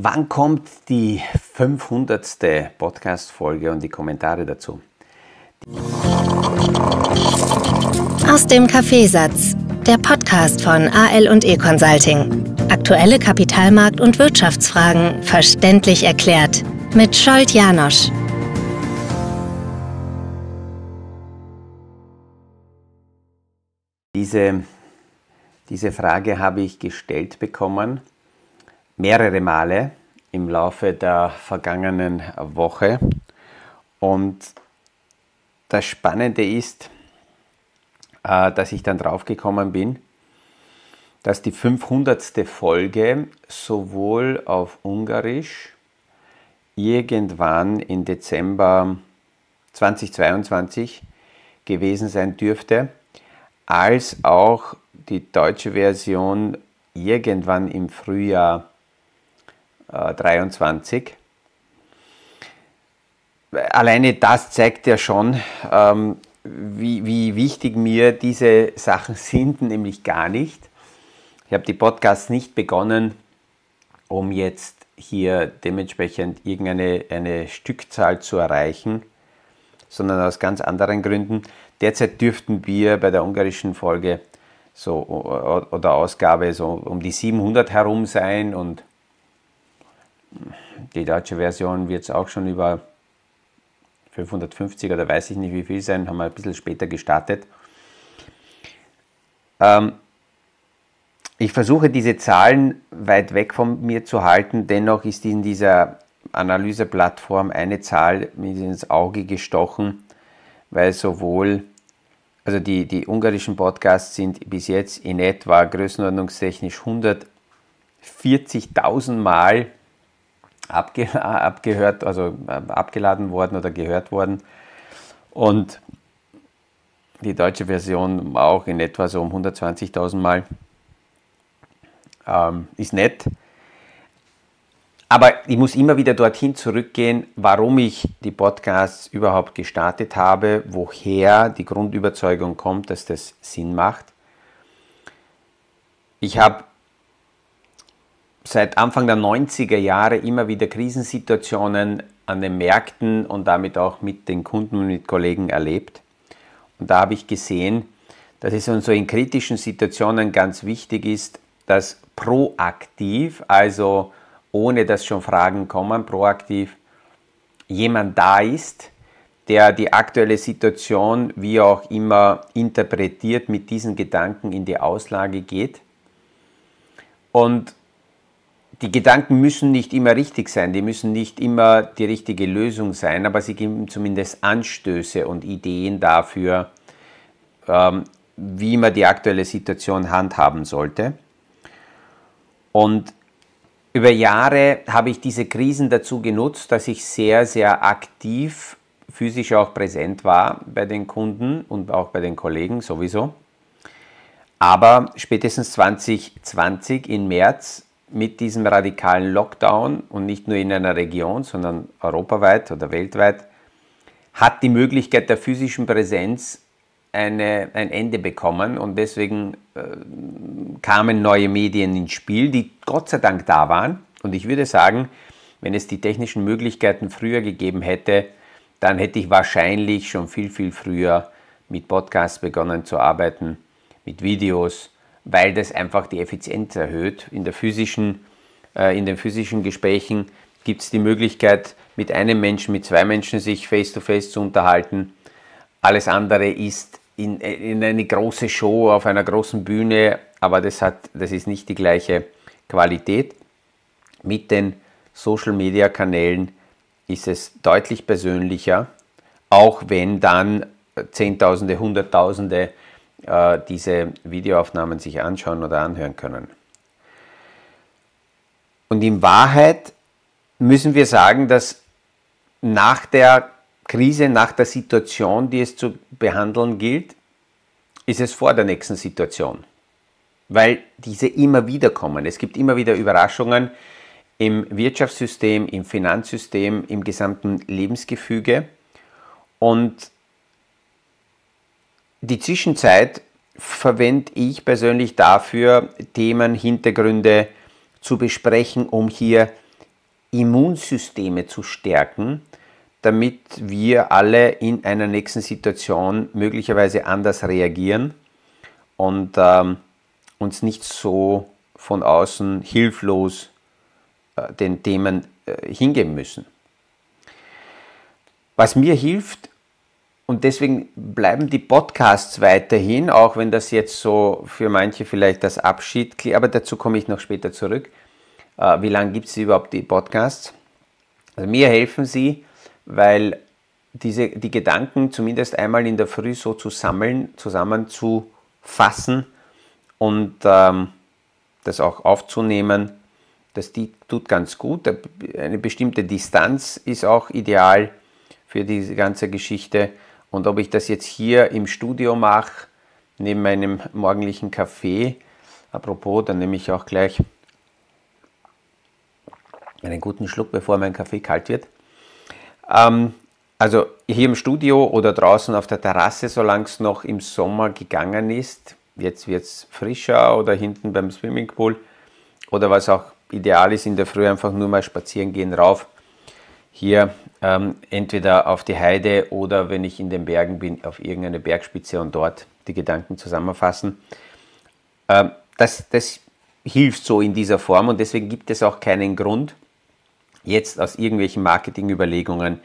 Wann kommt die 500. Podcast-Folge und die Kommentare dazu? Aus dem Kaffeesatz, der Podcast von AL und E Consulting. Aktuelle Kapitalmarkt- und Wirtschaftsfragen verständlich erklärt mit Scholt Janosch. Diese, diese Frage habe ich gestellt bekommen mehrere Male im Laufe der vergangenen Woche. Und das Spannende ist, äh, dass ich dann draufgekommen bin, dass die 500. Folge sowohl auf Ungarisch irgendwann im Dezember 2022 gewesen sein dürfte, als auch die deutsche Version irgendwann im Frühjahr 23. Alleine das zeigt ja schon, ähm, wie, wie wichtig mir diese Sachen sind, nämlich gar nicht. Ich habe die Podcasts nicht begonnen, um jetzt hier dementsprechend irgendeine eine Stückzahl zu erreichen, sondern aus ganz anderen Gründen. Derzeit dürften wir bei der ungarischen Folge so oder Ausgabe so um die 700 herum sein und die deutsche Version wird es auch schon über 550 oder weiß ich nicht wie viel sein, haben wir ein bisschen später gestartet. Ähm, ich versuche diese Zahlen weit weg von mir zu halten, dennoch ist in dieser Analyseplattform eine Zahl mir ins Auge gestochen, weil sowohl, also die, die ungarischen Podcasts sind bis jetzt in etwa größenordnungstechnisch 140.000 Mal abge abgehört, also äh, abgeladen worden oder gehört worden. Und die deutsche Version auch in etwa so um 120.000 Mal. Ähm, ist nett. Aber ich muss immer wieder dorthin zurückgehen, warum ich die Podcasts überhaupt gestartet habe, woher die Grundüberzeugung kommt, dass das Sinn macht. Ich habe seit Anfang der 90er Jahre immer wieder Krisensituationen an den Märkten und damit auch mit den Kunden und mit Kollegen erlebt. Und da habe ich gesehen, dass es so in kritischen Situationen ganz wichtig ist, dass proaktiv, also ohne dass schon Fragen kommen, proaktiv jemand da ist, der die aktuelle Situation wie auch immer interpretiert, mit diesen Gedanken in die Auslage geht. Und die Gedanken müssen nicht immer richtig sein, die müssen nicht immer die richtige Lösung sein, aber sie geben zumindest Anstöße und Ideen dafür, ähm, wie man die aktuelle Situation handhaben sollte. Und über Jahre habe ich diese Krisen dazu genutzt, dass ich sehr, sehr aktiv physisch auch präsent war bei den Kunden und auch bei den Kollegen sowieso. Aber spätestens 2020 im März mit diesem radikalen Lockdown und nicht nur in einer Region, sondern europaweit oder weltweit, hat die Möglichkeit der physischen Präsenz eine, ein Ende bekommen und deswegen äh, kamen neue Medien ins Spiel, die Gott sei Dank da waren. Und ich würde sagen, wenn es die technischen Möglichkeiten früher gegeben hätte, dann hätte ich wahrscheinlich schon viel, viel früher mit Podcasts begonnen zu arbeiten, mit Videos, weil das einfach die Effizienz erhöht. In, der physischen, äh, in den physischen Gesprächen gibt es die Möglichkeit, mit einem Menschen, mit zwei Menschen sich face-to-face -face zu unterhalten. Alles andere ist in, in eine große Show auf einer großen Bühne, aber das, hat, das ist nicht die gleiche Qualität. Mit den Social-Media-Kanälen ist es deutlich persönlicher, auch wenn dann Zehntausende, Hunderttausende äh, diese Videoaufnahmen sich anschauen oder anhören können. Und in Wahrheit müssen wir sagen, dass nach der Krise, nach der Situation, die es zu behandeln gilt, ist es vor der nächsten Situation. Weil diese immer wieder kommen. Es gibt immer wieder Überraschungen im Wirtschaftssystem, im Finanzsystem, im gesamten Lebensgefüge. Und die Zwischenzeit verwende ich persönlich dafür, Themen, Hintergründe zu besprechen, um hier Immunsysteme zu stärken, damit wir alle in einer nächsten Situation möglicherweise anders reagieren und ähm, uns nicht so von außen hilflos äh, den Themen äh, hingeben müssen. Was mir hilft, und deswegen bleiben die Podcasts weiterhin, auch wenn das jetzt so für manche vielleicht das Abschied klingt, aber dazu komme ich noch später zurück. Äh, wie lange gibt es überhaupt die Podcasts? Also mir helfen sie, weil diese, die Gedanken zumindest einmal in der Früh so zu sammeln, zusammenzufassen und ähm, das auch aufzunehmen, das tut ganz gut. Eine bestimmte Distanz ist auch ideal für diese ganze Geschichte. Und ob ich das jetzt hier im Studio mache, neben meinem morgendlichen Kaffee, apropos, dann nehme ich auch gleich einen guten Schluck, bevor mein Kaffee kalt wird. Ähm, also hier im Studio oder draußen auf der Terrasse, solange es noch im Sommer gegangen ist, jetzt wird es frischer oder hinten beim Swimmingpool oder was auch ideal ist in der Früh einfach nur mal spazieren gehen rauf. Hier ähm, entweder auf die Heide oder wenn ich in den Bergen bin, auf irgendeine Bergspitze und dort die Gedanken zusammenfassen. Ähm, das, das hilft so in dieser Form und deswegen gibt es auch keinen Grund, jetzt aus irgendwelchen Marketingüberlegungen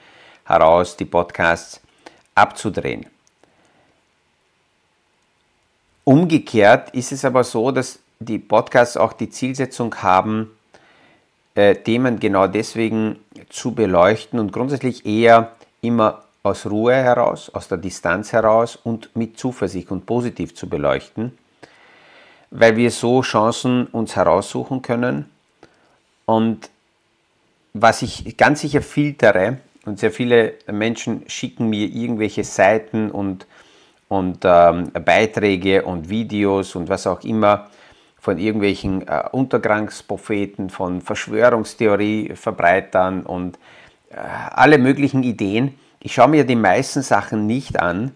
heraus die Podcasts abzudrehen. Umgekehrt ist es aber so, dass die Podcasts auch die Zielsetzung haben, äh, Themen genau deswegen zu beleuchten und grundsätzlich eher immer aus Ruhe heraus, aus der Distanz heraus und mit Zuversicht und positiv zu beleuchten, weil wir so Chancen uns heraussuchen können. Und was ich ganz sicher filtere, und sehr viele Menschen schicken mir irgendwelche Seiten und, und ähm, Beiträge und Videos und was auch immer, von irgendwelchen äh, Untergangspropheten, von Verschwörungstheorie-Verbreitern und äh, alle möglichen Ideen. Ich schaue mir die meisten Sachen nicht an,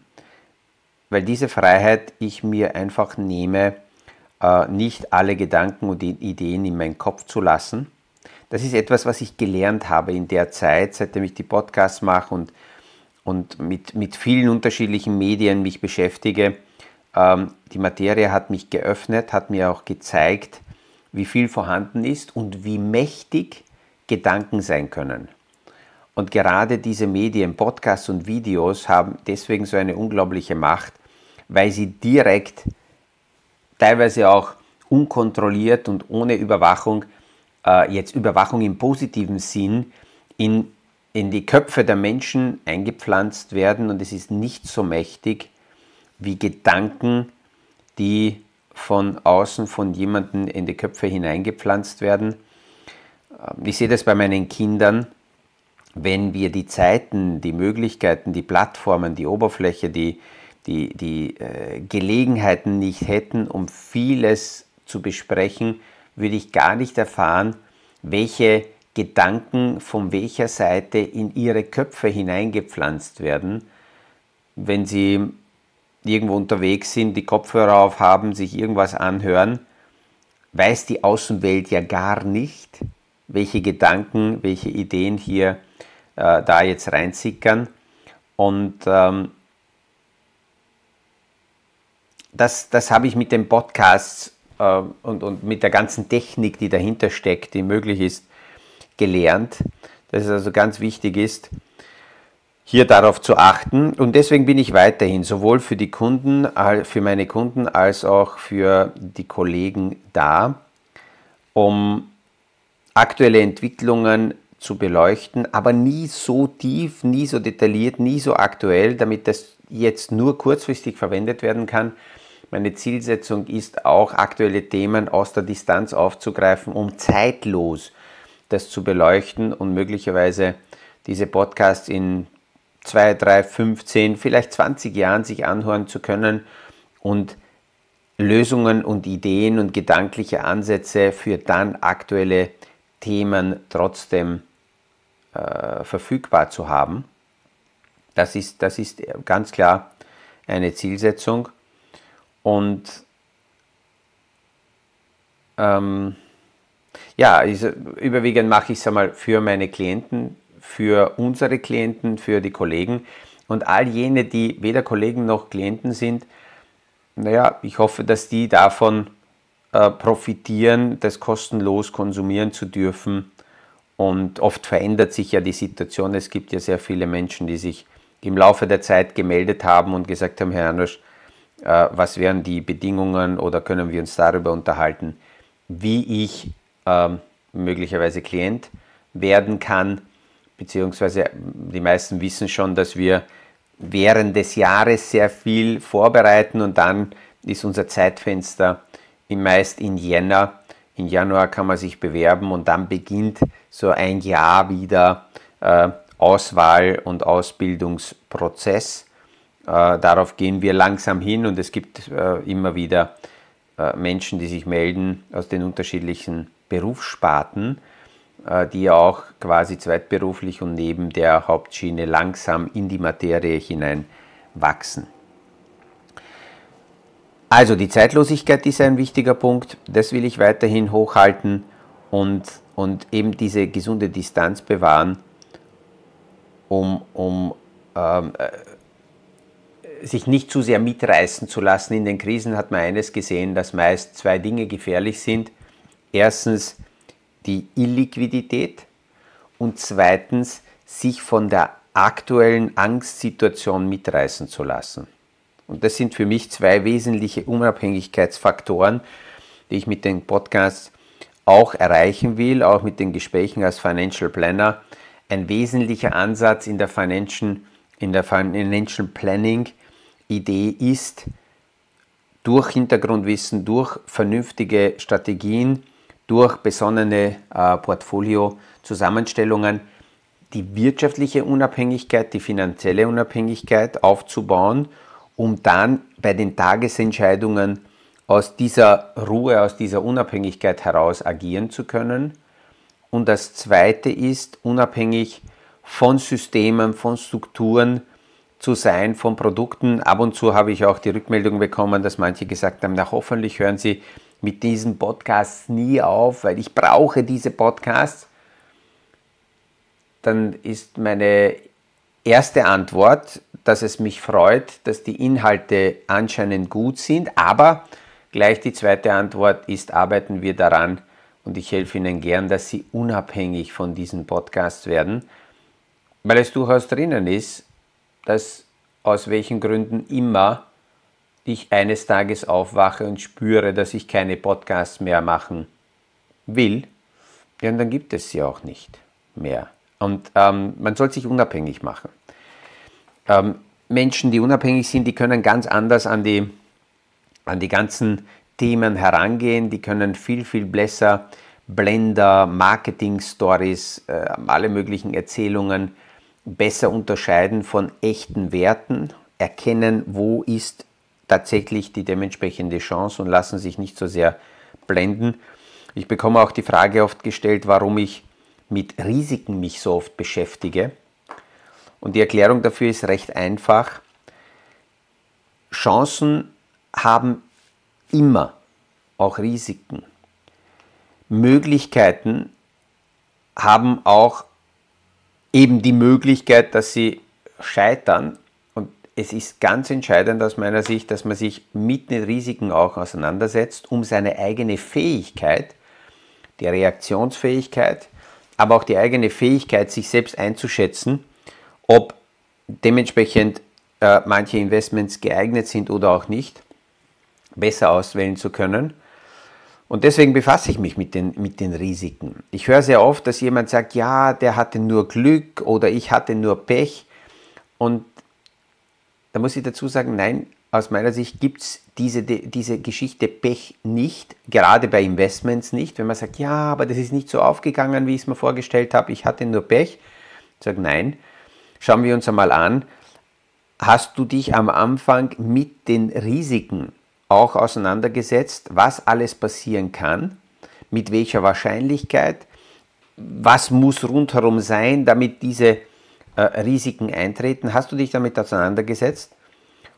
weil diese Freiheit ich mir einfach nehme, äh, nicht alle Gedanken und Ideen in meinen Kopf zu lassen. Das ist etwas, was ich gelernt habe in der Zeit, seitdem ich die Podcasts mache und, und mit, mit vielen unterschiedlichen Medien mich beschäftige die Materie hat mich geöffnet, hat mir auch gezeigt, wie viel vorhanden ist und wie mächtig Gedanken sein können. Und gerade diese Medien, Podcasts und Videos haben deswegen so eine unglaubliche Macht, weil sie direkt, teilweise auch unkontrolliert und ohne Überwachung, äh, jetzt Überwachung im positiven Sinn, in, in die Köpfe der Menschen eingepflanzt werden und es ist nicht so mächtig, wie Gedanken, die von außen von jemandem in die Köpfe hineingepflanzt werden. Ähm, ich sehe das bei meinen Kindern, wenn wir die Zeiten, die Möglichkeiten, die Plattformen, die Oberfläche, die, die, die äh, Gelegenheiten nicht hätten, um vieles zu besprechen, würde ich gar nicht erfahren, welche Gedanken von welcher Seite in ihre Köpfe hineingepflanzt werden, wenn sie irgendwo unterwegs sind, die Kopfhörer aufhaben, sich irgendwas anhören, weiß die Außenwelt ja gar nicht, welche Gedanken, welche Ideen hier äh, da jetzt reinsickern. Und ähm, das, das habe ich mit den Podcasts äh, und, und mit der ganzen Technik, die dahinter steckt, die möglich ist, gelernt, dass es also ganz wichtig ist, hier darauf zu achten. Und deswegen bin ich weiterhin sowohl für die Kunden, für meine Kunden als auch für die Kollegen da, um aktuelle Entwicklungen zu beleuchten, aber nie so tief, nie so detailliert, nie so aktuell, damit das jetzt nur kurzfristig verwendet werden kann. Meine Zielsetzung ist auch, aktuelle Themen aus der Distanz aufzugreifen, um zeitlos das zu beleuchten und möglicherweise diese Podcasts in zwei, drei, 15, vielleicht 20 Jahren sich anhören zu können und Lösungen und Ideen und gedankliche Ansätze für dann aktuelle Themen trotzdem äh, verfügbar zu haben. Das ist, das ist ganz klar eine Zielsetzung. Und ähm, Ja, überwiegend mache ich es einmal für meine Klienten, für unsere Klienten, für die Kollegen und all jene, die weder Kollegen noch Klienten sind. Naja, ich hoffe, dass die davon äh, profitieren, das kostenlos konsumieren zu dürfen. Und oft verändert sich ja die Situation. Es gibt ja sehr viele Menschen, die sich im Laufe der Zeit gemeldet haben und gesagt haben, Herr Janosch, äh, was wären die Bedingungen oder können wir uns darüber unterhalten, wie ich äh, möglicherweise Klient werden kann, beziehungsweise die meisten wissen schon, dass wir während des Jahres sehr viel vorbereiten und dann ist unser Zeitfenster meist in Jänner. In Januar kann man sich bewerben und dann beginnt so ein Jahr wieder äh, Auswahl- und Ausbildungsprozess. Äh, darauf gehen wir langsam hin und es gibt äh, immer wieder äh, Menschen, die sich melden aus den unterschiedlichen Berufssparten, die ja auch quasi zweitberuflich und neben der Hauptschiene langsam in die Materie hinein wachsen. Also die Zeitlosigkeit ist ein wichtiger Punkt, das will ich weiterhin hochhalten und, und eben diese gesunde Distanz bewahren, um, um ähm, äh, sich nicht zu sehr mitreißen zu lassen. In den Krisen hat man eines gesehen, dass meist zwei Dinge gefährlich sind. Erstens die Illiquidität und zweitens sich von der aktuellen Angstsituation mitreißen zu lassen. Und das sind für mich zwei wesentliche Unabhängigkeitsfaktoren, die ich mit den Podcasts auch erreichen will, auch mit den Gesprächen als Financial Planner. Ein wesentlicher Ansatz in der Financial, in der Financial Planning Idee ist, durch Hintergrundwissen, durch vernünftige Strategien, durch besonnene äh, Portfolio-Zusammenstellungen die wirtschaftliche Unabhängigkeit, die finanzielle Unabhängigkeit aufzubauen, um dann bei den Tagesentscheidungen aus dieser Ruhe, aus dieser Unabhängigkeit heraus agieren zu können. Und das Zweite ist, unabhängig von Systemen, von Strukturen, zu sein von Produkten. Ab und zu habe ich auch die Rückmeldung bekommen, dass manche gesagt haben, na hoffentlich hören Sie mit diesen Podcasts nie auf, weil ich brauche diese Podcasts. Dann ist meine erste Antwort, dass es mich freut, dass die Inhalte anscheinend gut sind, aber gleich die zweite Antwort ist, arbeiten wir daran und ich helfe Ihnen gern, dass Sie unabhängig von diesen Podcasts werden, weil es durchaus drinnen ist, dass aus welchen Gründen immer ich eines Tages aufwache und spüre, dass ich keine Podcasts mehr machen will, ja, dann gibt es sie auch nicht mehr. Und ähm, man soll sich unabhängig machen. Ähm, Menschen, die unabhängig sind, die können ganz anders an die, an die ganzen Themen herangehen, die können viel, viel besser Blender, Marketing-Stories, äh, alle möglichen Erzählungen besser unterscheiden von echten Werten, erkennen, wo ist tatsächlich die dementsprechende Chance und lassen sich nicht so sehr blenden. Ich bekomme auch die Frage oft gestellt, warum ich mit Risiken mich so oft beschäftige. Und die Erklärung dafür ist recht einfach. Chancen haben immer auch Risiken. Möglichkeiten haben auch eben die Möglichkeit, dass sie scheitern. Es ist ganz entscheidend aus meiner Sicht, dass man sich mit den Risiken auch auseinandersetzt, um seine eigene Fähigkeit, die Reaktionsfähigkeit, aber auch die eigene Fähigkeit, sich selbst einzuschätzen, ob dementsprechend äh, manche Investments geeignet sind oder auch nicht, besser auswählen zu können und deswegen befasse ich mich mit den, mit den Risiken. Ich höre sehr oft, dass jemand sagt, ja, der hatte nur Glück oder ich hatte nur Pech. Und da muss ich dazu sagen, nein, aus meiner Sicht gibt es diese, diese Geschichte Pech nicht, gerade bei Investments nicht. Wenn man sagt, ja, aber das ist nicht so aufgegangen, wie ich es mir vorgestellt habe, ich hatte nur Pech. Ich sage, nein, schauen wir uns einmal an, hast du dich am Anfang mit den Risiken auch auseinandergesetzt, was alles passieren kann, mit welcher Wahrscheinlichkeit, was muss rundherum sein, damit diese äh, Risiken eintreten. Hast du dich damit auseinandergesetzt?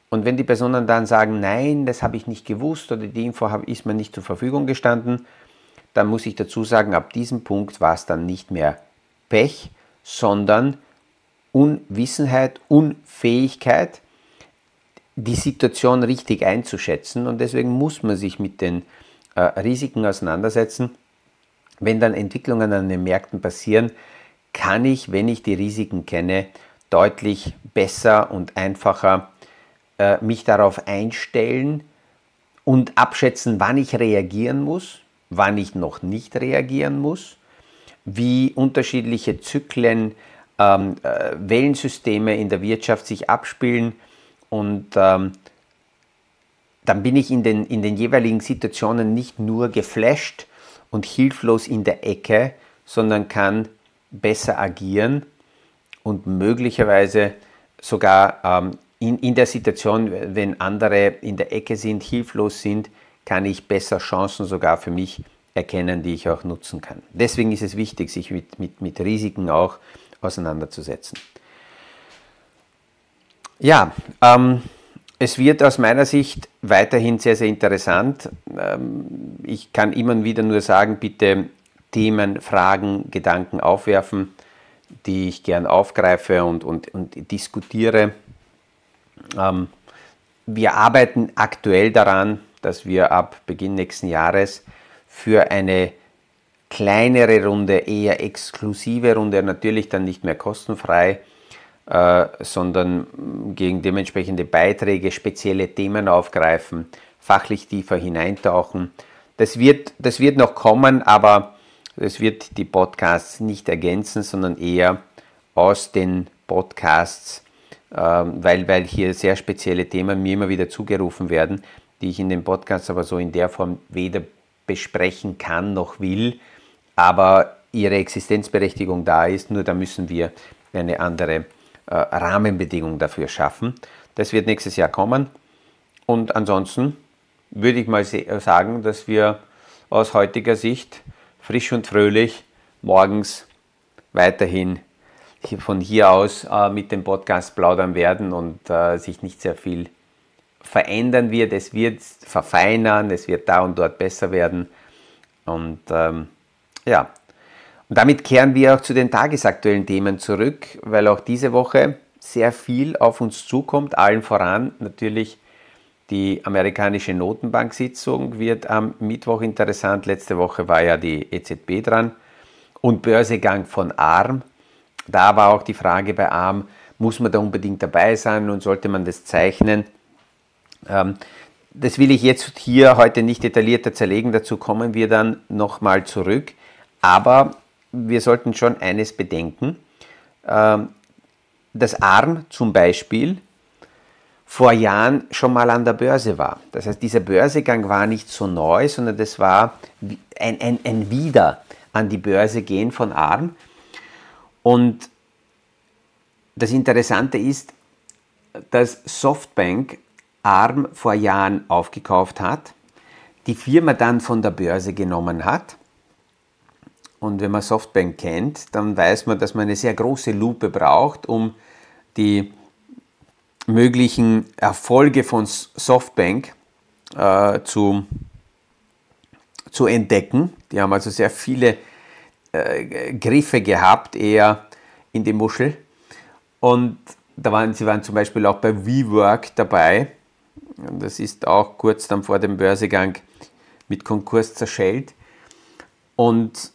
Und wenn die Personen dann sagen, nein, das habe ich nicht gewusst oder die Info ist mir nicht zur Verfügung gestanden, dann muss ich dazu sagen, ab diesem Punkt war es dann nicht mehr Pech, sondern Unwissenheit, Unfähigkeit, die Situation richtig einzuschätzen. Und deswegen muss man sich mit den äh, Risiken auseinandersetzen. Wenn dann Entwicklungen an den Märkten passieren, kann ich, wenn ich die Risiken kenne, deutlich besser und einfacher äh, mich darauf einstellen und abschätzen, wann ich reagieren muss, wann ich noch nicht reagieren muss, wie unterschiedliche Zyklen, ähm, äh, Wellensysteme in der Wirtschaft sich abspielen und ähm, dann bin ich in den, in den jeweiligen Situationen nicht nur geflasht und hilflos in der Ecke, sondern kann besser agieren und möglicherweise sogar ähm, in, in der Situation, wenn andere in der Ecke sind, hilflos sind, kann ich besser Chancen sogar für mich erkennen, die ich auch nutzen kann. Deswegen ist es wichtig, sich mit, mit, mit Risiken auch auseinanderzusetzen. Ja, ähm, es wird aus meiner Sicht weiterhin sehr, sehr interessant. Ähm, ich kann immer wieder nur sagen, bitte Themen, Fragen, Gedanken aufwerfen, die ich gern aufgreife und, und, und diskutiere. Ähm, wir arbeiten aktuell daran, dass wir ab Beginn nächsten Jahres für eine kleinere Runde, eher exklusive Runde, natürlich dann nicht mehr kostenfrei, äh, sondern gegen dementsprechende Beiträge spezielle Themen aufgreifen, fachlich tiefer hineintauchen. Das wird, das wird noch kommen, aber es wird die Podcasts nicht ergänzen, sondern eher aus den Podcasts, äh, weil, weil hier sehr spezielle Themen mir immer wieder zugerufen werden, die ich in den Podcasts aber so in der Form weder besprechen kann noch will, aber ihre Existenzberechtigung da ist, nur da müssen wir eine andere äh, Rahmenbedingungen dafür schaffen. Das wird nächstes Jahr kommen. Und ansonsten würde ich mal sagen, dass wir aus heutiger Sicht frisch und fröhlich morgens weiterhin von hier aus äh, mit dem Podcast plaudern werden und äh, sich nicht sehr viel verändern wird. Es wird verfeinern, es wird da und dort besser werden. Und ähm, ja, und damit kehren wir auch zu den tagesaktuellen Themen zurück, weil auch diese Woche sehr viel auf uns zukommt. Allen voran natürlich die amerikanische Notenbank-Sitzung wird am Mittwoch interessant. Letzte Woche war ja die EZB dran. Und Börsegang von ARM. Da war auch die Frage bei ARM, muss man da unbedingt dabei sein und sollte man das zeichnen? Ähm, das will ich jetzt hier heute nicht detaillierter zerlegen, dazu kommen wir dann nochmal zurück. Aber wir sollten schon eines bedenken. Ähm, dass ARM zum Beispiel vor Jahren schon mal an der Börse war. Das heißt, dieser Börsegang war nicht so neu, sondern das war ein, ein, ein Wieder an die Börse gehen von ARM. Und das Interessante ist, dass Softbank ARM vor Jahren aufgekauft hat, die Firma dann von der Börse genommen hat und wenn man Softbank kennt, dann weiß man, dass man eine sehr große Lupe braucht, um die möglichen Erfolge von Softbank äh, zu, zu entdecken. Die haben also sehr viele äh, Griffe gehabt, eher in die Muschel. Und da waren, sie waren zum Beispiel auch bei WeWork dabei. Das ist auch kurz dann vor dem Börsegang mit Konkurs zerschellt. Und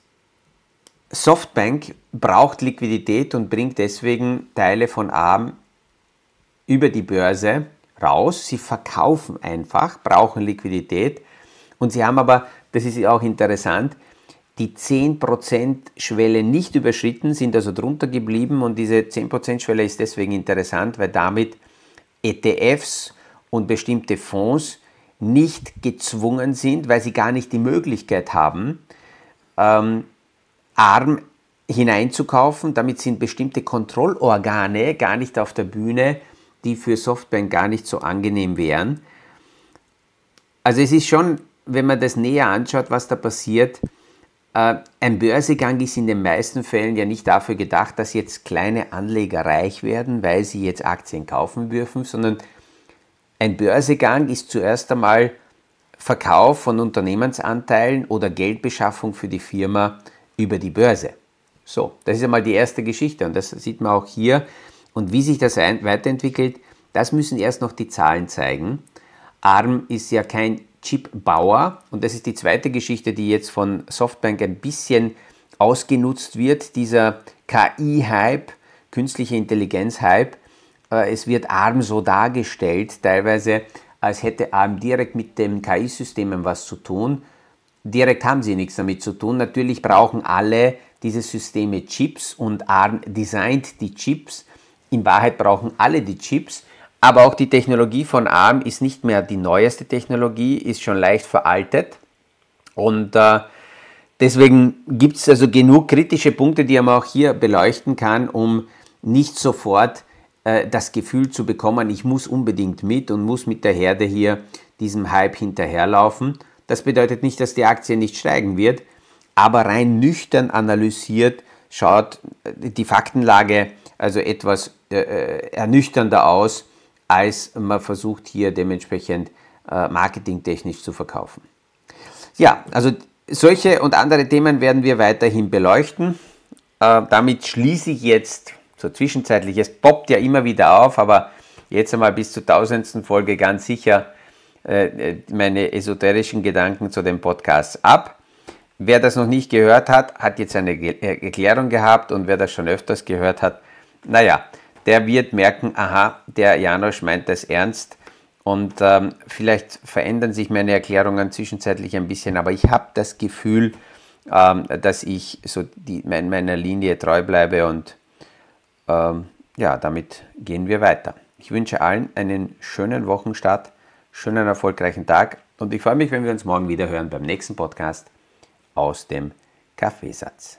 Softbank braucht Liquidität und bringt deswegen Teile von ARM über die Börse raus. Sie verkaufen einfach, brauchen Liquidität und sie haben aber, das ist auch interessant, die 10% Schwelle nicht überschritten, sind also drunter geblieben und diese 10% Schwelle ist deswegen interessant, weil damit ETFs und bestimmte Fonds nicht gezwungen sind, weil sie gar nicht die Möglichkeit haben, ähm, arm hineinzukaufen. Damit sind bestimmte Kontrollorgane gar nicht auf der Bühne, die für Softbank gar nicht so angenehm wären. Also es ist schon, wenn man das näher anschaut, was da passiert, äh, ein Börsegang ist in den meisten Fällen ja nicht dafür gedacht, dass jetzt kleine Anleger reich werden, weil sie jetzt Aktien kaufen dürfen, sondern ein Börsegang ist zuerst einmal Verkauf von Unternehmensanteilen oder Geldbeschaffung für die Firma über die Börse. So, das ist einmal die erste Geschichte und das sieht man auch hier. Und wie sich das weiterentwickelt, das müssen erst noch die Zahlen zeigen. ARM ist ja kein Chipbauer und das ist die zweite Geschichte, die jetzt von Softbank ein bisschen ausgenutzt wird, dieser KI-Hype, künstliche Intelligenz-Hype. Äh, es wird ARM so dargestellt, teilweise als hätte ARM direkt mit den KI-Systemen was zu tun. Direkt haben sie nichts damit zu tun. Natürlich brauchen alle diese Systeme Chips und ARM designt die Chips. In Wahrheit brauchen alle die Chips, aber auch die Technologie von ARM ist nicht mehr die neueste Technologie, ist schon leicht veraltet. Und äh, deswegen gibt es also genug kritische Punkte, die man auch hier beleuchten kann, um nicht sofort äh, das Gefühl zu bekommen, ich muss unbedingt mit und muss mit der Herde hier diesem Hype hinterherlaufen. Das bedeutet nicht, dass die Aktie nicht steigen wird, aber rein nüchtern analysiert schaut die Faktenlage also etwas äh, äh, ernüchternder aus, als man versucht hier dementsprechend äh, marketingtechnisch zu verkaufen. Ja, also solche und andere Themen werden wir weiterhin beleuchten. Äh, damit schließe ich jetzt so zwischenzeitlich, es poppt ja immer wieder auf, aber jetzt einmal bis zur tausendsten Folge ganz sicher äh, meine esoterischen Gedanken zu dem Podcast ab. Wer das noch nicht gehört hat, hat jetzt eine äh, Erklärung gehabt und wer das schon öfters gehört hat, naja, der wird merken, aha, der Janosch meint das ernst und ähm, vielleicht verändern sich meine Erklärungen zwischenzeitlich ein bisschen, aber ich habe das Gefühl, ähm, dass ich so die, mein, meiner Linie treu bleibe und ähm, ja, damit gehen wir weiter. Ich wünsche allen einen schönen Wochenstart, schönen erfolgreichen Tag und ich freue mich, wenn wir uns morgen wieder hören beim nächsten Podcast aus dem Kaffeesatz.